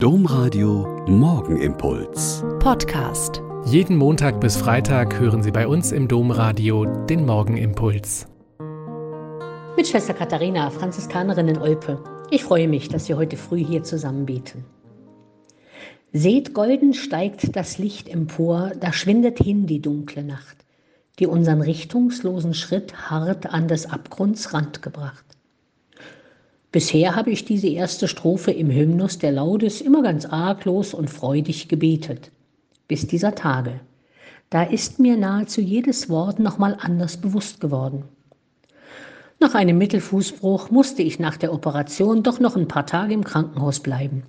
Domradio Morgenimpuls. Podcast. Jeden Montag bis Freitag hören Sie bei uns im Domradio den Morgenimpuls. Mit Schwester Katharina, Franziskanerin in Olpe. Ich freue mich, dass wir heute früh hier zusammen beten. Seht, golden steigt das Licht empor, da schwindet hin die dunkle Nacht, die unseren richtungslosen Schritt hart an des Abgrunds Rand gebracht. Bisher habe ich diese erste Strophe im Hymnus der Laudes immer ganz arglos und freudig gebetet. Bis dieser Tage. Da ist mir nahezu jedes Wort nochmal anders bewusst geworden. Nach einem Mittelfußbruch musste ich nach der Operation doch noch ein paar Tage im Krankenhaus bleiben.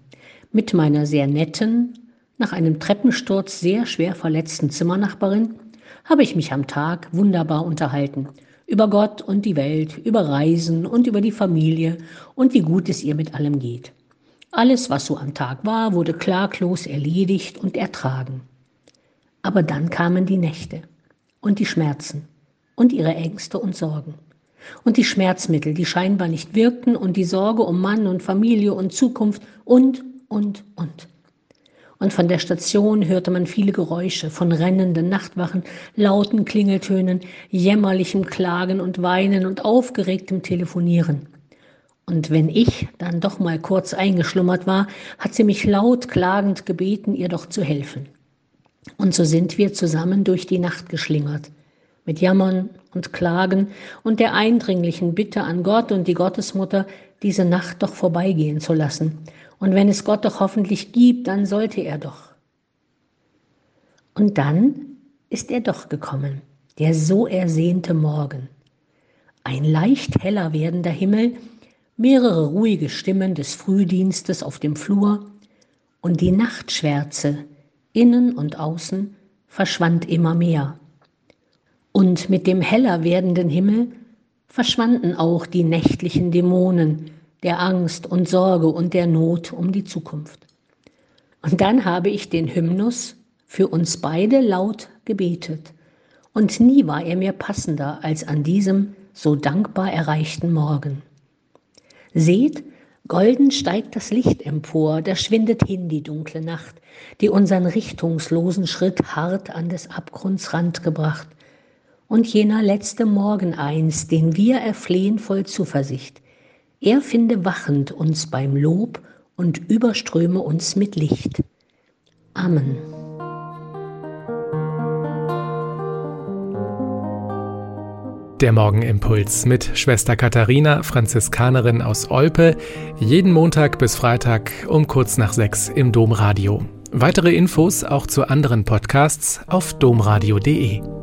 Mit meiner sehr netten, nach einem Treppensturz sehr schwer verletzten Zimmernachbarin habe ich mich am Tag wunderbar unterhalten über Gott und die Welt, über Reisen und über die Familie und wie gut es ihr mit allem geht. Alles, was so am Tag war, wurde klaglos erledigt und ertragen. Aber dann kamen die Nächte und die Schmerzen und ihre Ängste und Sorgen und die Schmerzmittel, die scheinbar nicht wirkten und die Sorge um Mann und Familie und Zukunft und, und, und und von der Station hörte man viele Geräusche von rennenden Nachtwachen, lauten Klingeltönen, jämmerlichem Klagen und Weinen und aufgeregtem Telefonieren. Und wenn ich dann doch mal kurz eingeschlummert war, hat sie mich laut klagend gebeten, ihr doch zu helfen. Und so sind wir zusammen durch die Nacht geschlingert, mit Jammern und Klagen und der eindringlichen Bitte an Gott und die Gottesmutter, diese Nacht doch vorbeigehen zu lassen. Und wenn es Gott doch hoffentlich gibt, dann sollte er doch. Und dann ist er doch gekommen, der so ersehnte Morgen. Ein leicht heller werdender Himmel, mehrere ruhige Stimmen des Frühdienstes auf dem Flur und die Nachtschwärze, innen und außen, verschwand immer mehr. Und mit dem heller werdenden Himmel verschwanden auch die nächtlichen Dämonen der Angst und Sorge und der Not um die Zukunft. Und dann habe ich den Hymnus für uns beide laut gebetet. Und nie war er mir passender als an diesem so dankbar erreichten Morgen. Seht, golden steigt das Licht empor, da schwindet hin die dunkle Nacht, die unseren richtungslosen Schritt hart an des Abgrunds Rand gebracht und jener letzte Morgen einst, den wir erflehen voll Zuversicht. Er finde wachend uns beim Lob und überströme uns mit Licht. Amen. Der Morgenimpuls mit Schwester Katharina, Franziskanerin aus Olpe, jeden Montag bis Freitag um kurz nach sechs im Domradio. Weitere Infos auch zu anderen Podcasts auf domradio.de.